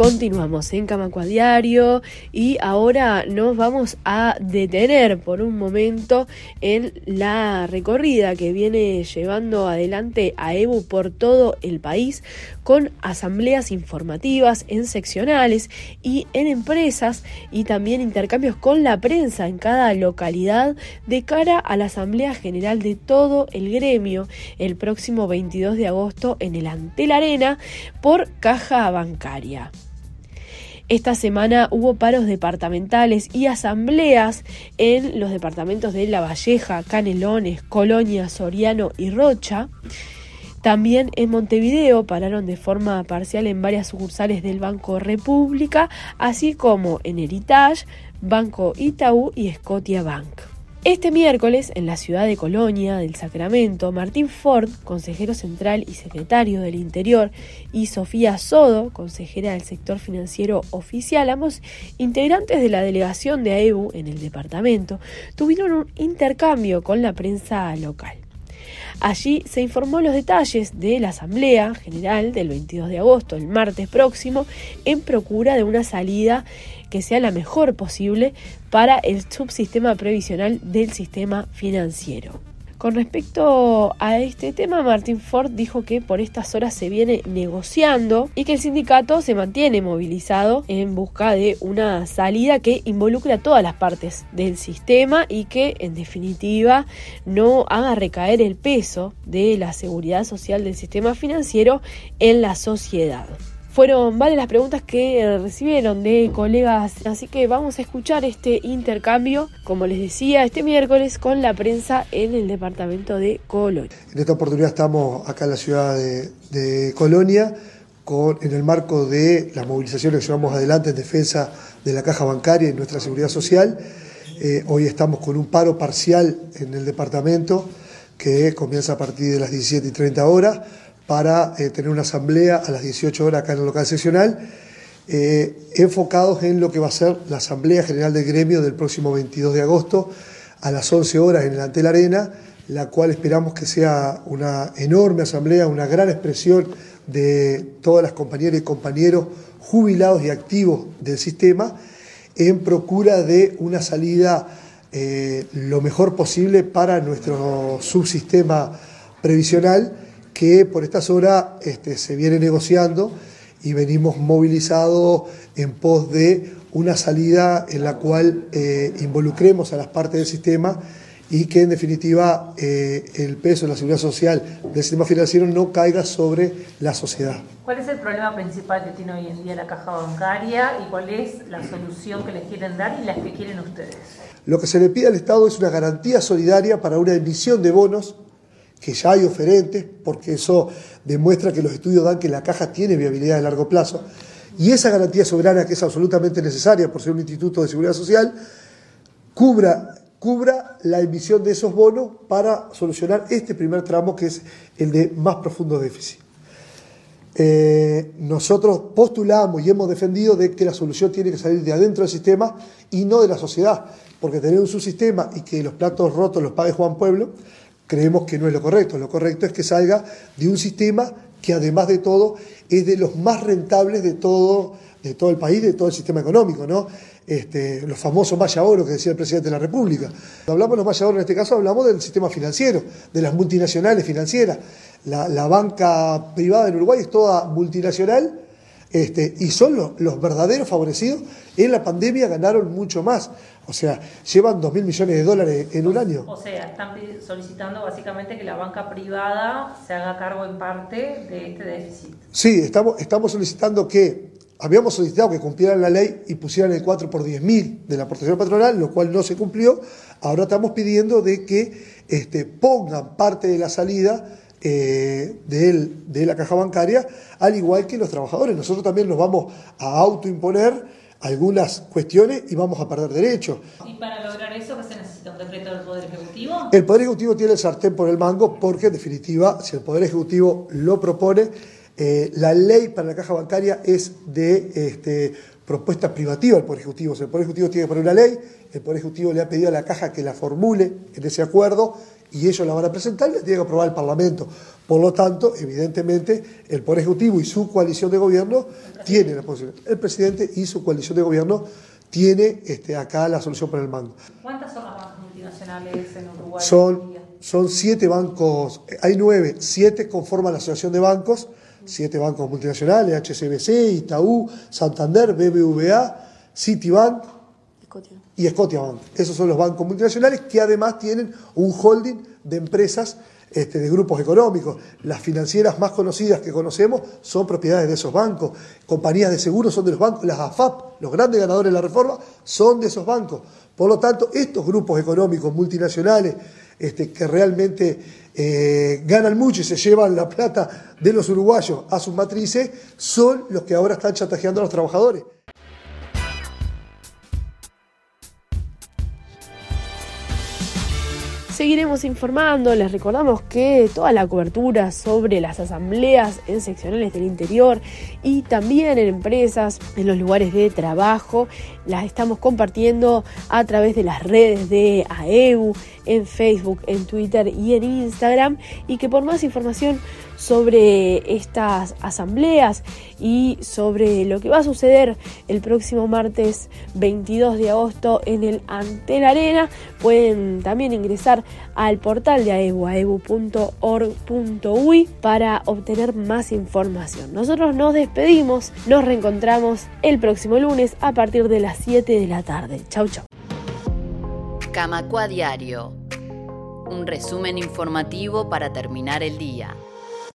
Continuamos en Camacua Diario y ahora nos vamos a detener por un momento en la recorrida que viene llevando adelante a EBU por todo el país con asambleas informativas en seccionales y en empresas y también intercambios con la prensa en cada localidad de cara a la Asamblea General de todo el gremio el próximo 22 de agosto en el Antel Arena por caja bancaria. Esta semana hubo paros departamentales y asambleas en los departamentos de La Valleja, Canelones, Colonia, Soriano y Rocha. También en Montevideo pararon de forma parcial en varias sucursales del Banco República, así como en Heritage, Banco Itaú y Scotia Bank. Este miércoles, en la ciudad de Colonia del Sacramento, Martín Ford, consejero central y secretario del Interior, y Sofía Sodo, consejera del sector financiero oficial, ambos integrantes de la delegación de AEBU en el departamento, tuvieron un intercambio con la prensa local. Allí se informó los detalles de la Asamblea General del 22 de agosto, el martes próximo, en procura de una salida que sea la mejor posible para el subsistema previsional del sistema financiero. Con respecto a este tema, Martin Ford dijo que por estas horas se viene negociando y que el sindicato se mantiene movilizado en busca de una salida que involucre a todas las partes del sistema y que en definitiva no haga recaer el peso de la seguridad social del sistema financiero en la sociedad. Fueron varias las preguntas que recibieron de colegas, así que vamos a escuchar este intercambio, como les decía, este miércoles con la prensa en el departamento de Colonia. En esta oportunidad estamos acá en la ciudad de, Colonia, con, en el marco de las movilizaciones que llevamos adelante en defensa de la caja bancaria y nuestra seguridad social. Eh, hoy estamos con un paro parcial en el departamento que comienza a partir de las 17 y 30 horas para eh, tener una asamblea a las 18 horas acá en el local seccional, eh, enfocados en lo que va a ser la Asamblea General del Gremio del próximo 22 de agosto a las 11 horas en el Antel Arena, la cual esperamos que sea una enorme asamblea, una gran expresión de todas las compañeras y compañeros jubilados y activos del sistema en procura de una salida eh, lo mejor posible para nuestro subsistema previsional que por estas horas este, se viene negociando y venimos movilizados en pos de una salida en la cual eh, involucremos a las partes del sistema y que en definitiva eh, el peso de la seguridad social del sistema financiero no caiga sobre la sociedad. ¿Cuál es el problema principal que tiene hoy en día la caja bancaria y cuál es la solución que les quieren dar y las que quieren ustedes? Lo que se le pide al Estado es una garantía solidaria para una emisión de bonos que ya hay oferentes, porque eso demuestra que los estudios dan que la caja tiene viabilidad a largo plazo, y esa garantía soberana que es absolutamente necesaria por ser un instituto de seguridad social, cubra, cubra la emisión de esos bonos para solucionar este primer tramo que es el de más profundo déficit. Eh, nosotros postulamos y hemos defendido de que la solución tiene que salir de adentro del sistema y no de la sociedad, porque tener un subsistema y que los platos rotos los pague Juan Pueblo creemos que no es lo correcto. Lo correcto es que salga de un sistema que además de todo es de los más rentables de todo, de todo el país, de todo el sistema económico, ¿no? Este, los famosos maya oro que decía el presidente de la República. Hablamos de los maya oro en este caso, hablamos del sistema financiero, de las multinacionales financieras. La, la banca privada en Uruguay es toda multinacional este, y son los, verdaderos favorecidos. En la pandemia ganaron mucho más. O sea, llevan 2 mil millones de dólares en un año. O sea, están solicitando básicamente que la banca privada se haga cargo en parte de este déficit. Sí, estamos, estamos solicitando que, habíamos solicitado que cumplieran la ley y pusieran el 4 por 10 mil de la aportación patronal, lo cual no se cumplió. Ahora estamos pidiendo de que este, pongan parte de la salida eh, de, la caja bancaria, al igual que los trabajadores. Nosotros también nos vamos a autoimponer algunas cuestiones y vamos a perder derechos. ¿Y para lograr eso qué se necesita? ¿Un decreto del Poder Ejecutivo? El Poder Ejecutivo tiene el sartén por el mango porque, en definitiva, si el Poder Ejecutivo lo propone, eh, la ley para la caja bancaria es de este, propuesta privativa del Poder Ejecutivo. el Poder Ejecutivo tiene que poner una ley, el Poder Ejecutivo le ha pedido a la caja que la formule en ese acuerdo y ellos la van a presentar y la tiene que aprobar el Parlamento. Por lo tanto, evidentemente, el Poder Ejecutivo y su coalición de gobierno tienen la posición. El presidente y su coalición de gobierno tiene este, acá la solución para el mango. ¿Cuántas son las bancos multinacionales en Uruguay? Son, son siete bancos, hay nueve, siete conforman la Asociación de Bancos, siete bancos multinacionales, HCBC, Itaú, Santander, BBVA, Citibank y Scotiabank. Esos son los bancos multinacionales que además tienen un holding de empresas este, de grupos económicos. Las financieras más conocidas que conocemos son propiedades de esos bancos. Compañías de seguros son de los bancos. Las AFAP, los grandes ganadores de la reforma, son de esos bancos. Por lo tanto, estos grupos económicos multinacionales este, que realmente eh, ganan mucho y se llevan la plata de los uruguayos a sus matrices, son los que ahora están chantajeando a los trabajadores. Seguiremos informando, les recordamos que toda la cobertura sobre las asambleas en seccionales del interior y también en empresas, en los lugares de trabajo, las estamos compartiendo a través de las redes de AEU, en Facebook, en Twitter y en Instagram. Y que por más información sobre estas asambleas y sobre lo que va a suceder el próximo martes 22 de agosto en el Antel Arena. Pueden también ingresar al portal de AEBU, aebu.org.uy para obtener más información. Nosotros nos despedimos, nos reencontramos el próximo lunes a partir de las 7 de la tarde. Chau, chau. Camacua Diario. Un resumen informativo para terminar el día.